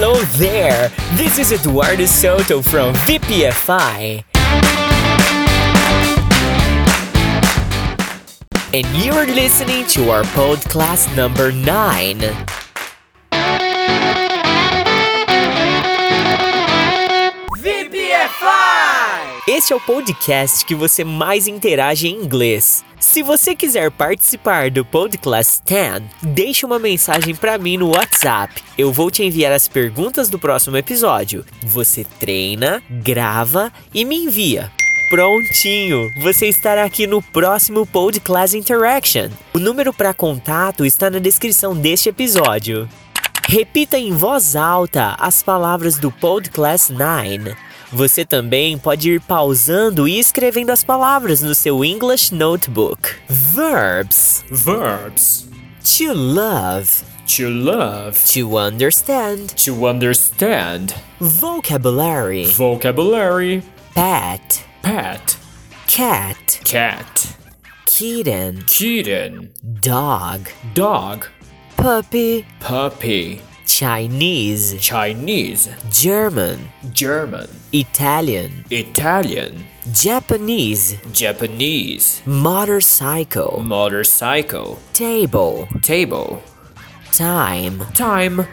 Hello there! This is Eduardo Soto from VPFI. And you're listening to our podcast number 9. Esse é o podcast que você mais interage em inglês. Se você quiser participar do Podcast 10, deixe uma mensagem para mim no WhatsApp. Eu vou te enviar as perguntas do próximo episódio. Você treina, grava e me envia. Prontinho! Você estará aqui no próximo Podcast Interaction. O número para contato está na descrição deste episódio. Repita em voz alta as palavras do Podcast 9. Você também pode ir pausando e escrevendo as palavras no seu English Notebook. Verbs: Verbs. to love, To love. to understand, To understand. vocabulary, Vocabulary. pet, Pet. cat, Cat. kitten, Kitten. dog, Dog. puppy, Puppy. Chinese, Chinese. German, German. Italian, Italian. Japanese, Japanese. motorcycle, Motorcycle. table, Table. time, Time.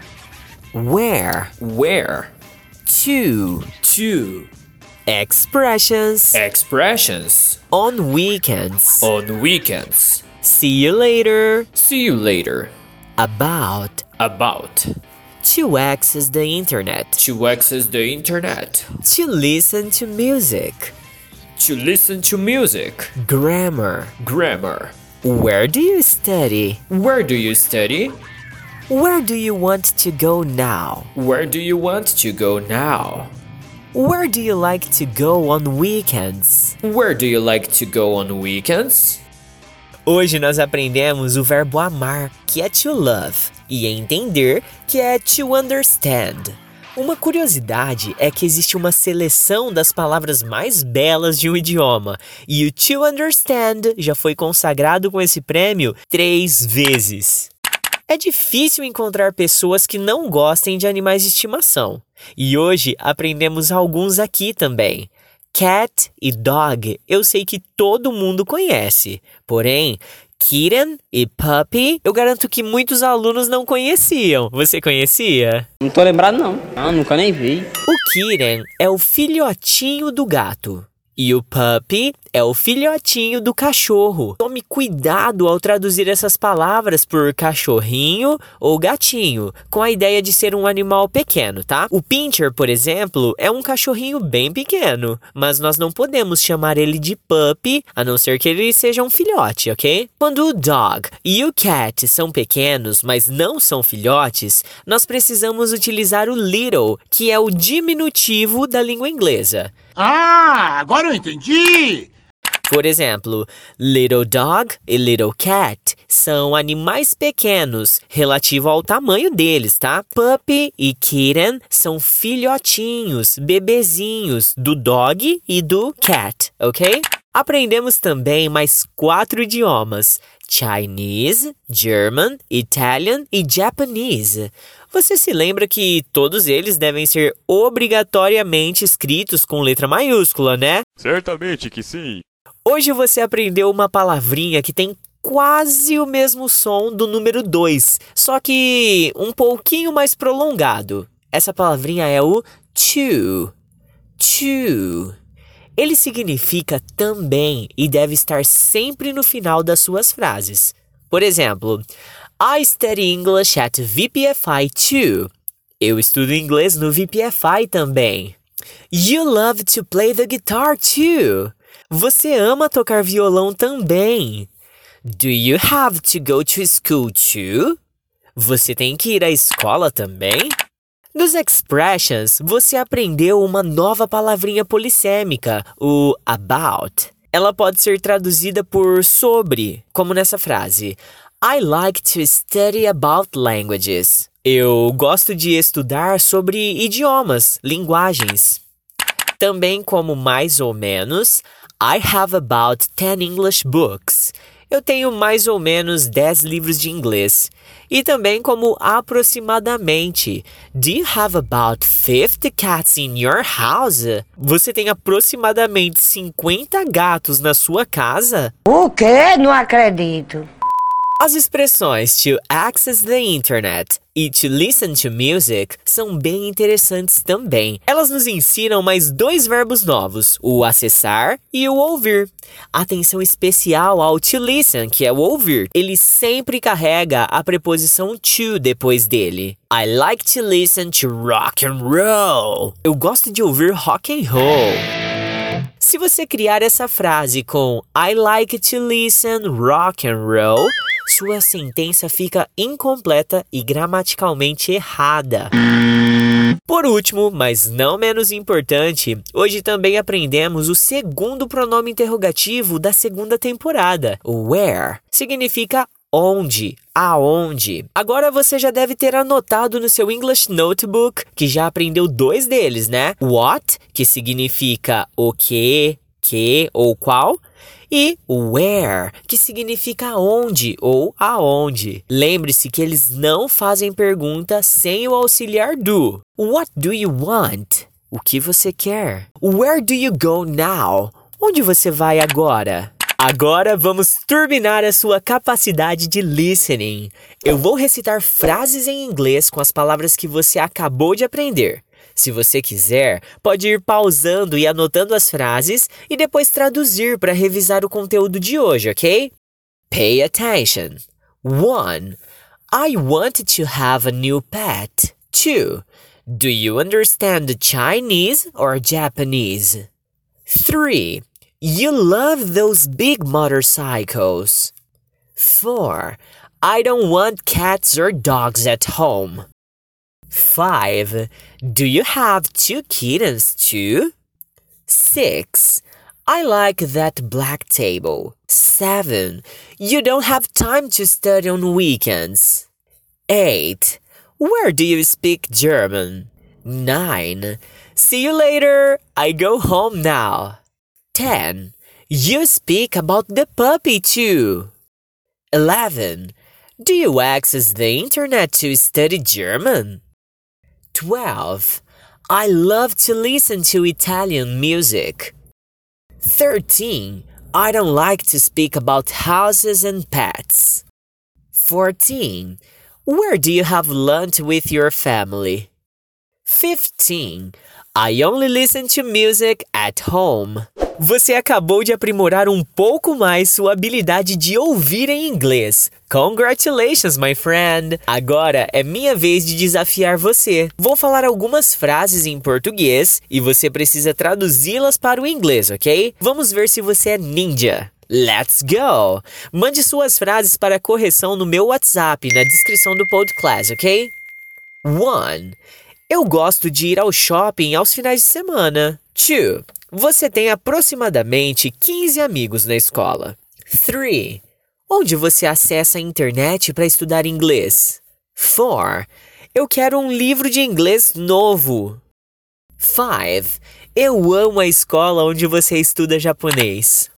where, Where. to, To. expressions, Expressions. on weekends. On weekends. See you later. See you later. About, About. To access the internet, To access the internet. to listen to music, To listen to music. grammar. Grammar. Where do you study? Where do you study? Where do you want to go now? Where do you want to go now? Where do you like to go on weekends? Where do you like to go on weekends? Hoje nós aprendemos o verbo amar, que é to love, e entender, que é to understand. Uma curiosidade é que existe uma seleção das palavras mais belas de um idioma, e o to understand já foi consagrado com esse prêmio três vezes. É difícil encontrar pessoas que não gostem de animais de estimação, e hoje aprendemos alguns aqui também. Cat e dog eu sei que todo mundo conhece, porém, kitten e puppy eu garanto que muitos alunos não conheciam. Você conhecia? Não tô lembrado não. Não, nunca nem vi. O kitten é o filhotinho do gato. E o puppy é o filhotinho do cachorro. Tome cuidado ao traduzir essas palavras por cachorrinho ou gatinho, com a ideia de ser um animal pequeno, tá? O pincher, por exemplo, é um cachorrinho bem pequeno, mas nós não podemos chamar ele de puppy, a não ser que ele seja um filhote, ok? Quando o dog e o cat são pequenos, mas não são filhotes, nós precisamos utilizar o little, que é o diminutivo da língua inglesa. Ah, agora eu entendi! Por exemplo, little dog e little cat são animais pequenos relativo ao tamanho deles, tá? Puppy e kitten são filhotinhos, bebezinhos do dog e do cat, ok? Aprendemos também mais quatro idiomas: Chinese, German, Italian e Japanese. Você se lembra que todos eles devem ser obrigatoriamente escritos com letra maiúscula, né? Certamente que sim. Hoje você aprendeu uma palavrinha que tem quase o mesmo som do número 2, só que um pouquinho mais prolongado. Essa palavrinha é o to. To. Ele significa também e deve estar sempre no final das suas frases. Por exemplo, I study English at VPFI too. Eu estudo inglês no VPFI também. You love to play the guitar too. Você ama tocar violão também. Do you have to go to school too? Você tem que ir à escola também? Nos expressions, você aprendeu uma nova palavrinha polissêmica, o about. Ela pode ser traduzida por sobre, como nessa frase: I like to study about languages. Eu gosto de estudar sobre idiomas, linguagens. Também como mais ou menos, I have about 10 English books. Eu tenho mais ou menos 10 livros de inglês. E também como aproximadamente. Do you have about 50 cats in your house? Você tem aproximadamente 50 gatos na sua casa? O quê? Não acredito. As expressões to access the internet e to listen to music são bem interessantes também. Elas nos ensinam mais dois verbos novos, o acessar e o ouvir. Atenção especial ao to listen, que é o ouvir. Ele sempre carrega a preposição to depois dele. I like to listen to rock and roll. Eu gosto de ouvir rock and roll. Se você criar essa frase com I like to listen rock and roll, sua sentença fica incompleta e gramaticalmente errada. Por último, mas não menos importante, hoje também aprendemos o segundo pronome interrogativo da segunda temporada. Where significa onde, aonde. Agora você já deve ter anotado no seu English Notebook que já aprendeu dois deles, né? What, que significa o que, que ou qual, e where, que significa onde ou aonde. Lembre-se que eles não fazem pergunta sem o auxiliar do. What do you want? O que você quer? Where do you go now? Onde você vai agora? Agora vamos turbinar a sua capacidade de listening. Eu vou recitar frases em inglês com as palavras que você acabou de aprender. Se você quiser, pode ir pausando e anotando as frases e depois traduzir para revisar o conteúdo de hoje, ok? Pay attention. 1. I want to have a new pet. 2. Do you understand Chinese or Japanese? 3. You love those big motorcycles. 4. I don't want cats or dogs at home. 5. Do you have two kittens too? 6. I like that black table. 7. You don't have time to study on weekends. 8. Where do you speak German? 9. See you later. I go home now. 10. You speak about the puppy too. 11. Do you access the internet to study German? 12. I love to listen to Italian music. 13. I don't like to speak about houses and pets. 14. Where do you have lunch with your family? 15. I only listen to music at home. Você acabou de aprimorar um pouco mais sua habilidade de ouvir em inglês. Congratulations, my friend! Agora é minha vez de desafiar você. Vou falar algumas frases em português e você precisa traduzi-las para o inglês, ok? Vamos ver se você é ninja. Let's go! Mande suas frases para correção no meu WhatsApp na descrição do podcast, ok? 1. Eu gosto de ir ao shopping aos finais de semana. 2. Você tem aproximadamente 15 amigos na escola. 3. Onde você acessa a internet para estudar inglês? 4. Eu quero um livro de inglês novo. 5. Eu amo a escola onde você estuda japonês.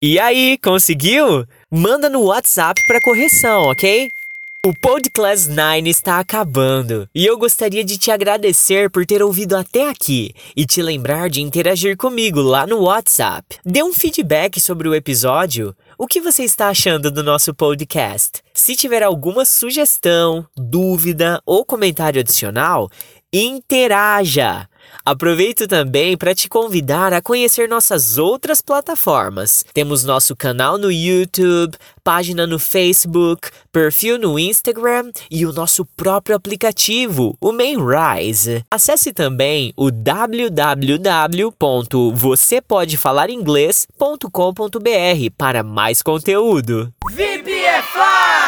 E aí, conseguiu? Manda no WhatsApp para correção, ok? O Podcast 9 está acabando e eu gostaria de te agradecer por ter ouvido até aqui e te lembrar de interagir comigo lá no WhatsApp. Dê um feedback sobre o episódio. O que você está achando do nosso podcast? Se tiver alguma sugestão, dúvida ou comentário adicional, interaja! Aproveito também para te convidar a conhecer nossas outras plataformas. Temos nosso canal no YouTube, página no Facebook, perfil no Instagram e o nosso próprio aplicativo, o Mainrise. Acesse também o www.vocêpodefalaringlês.com.br para mais conteúdo. VPFI!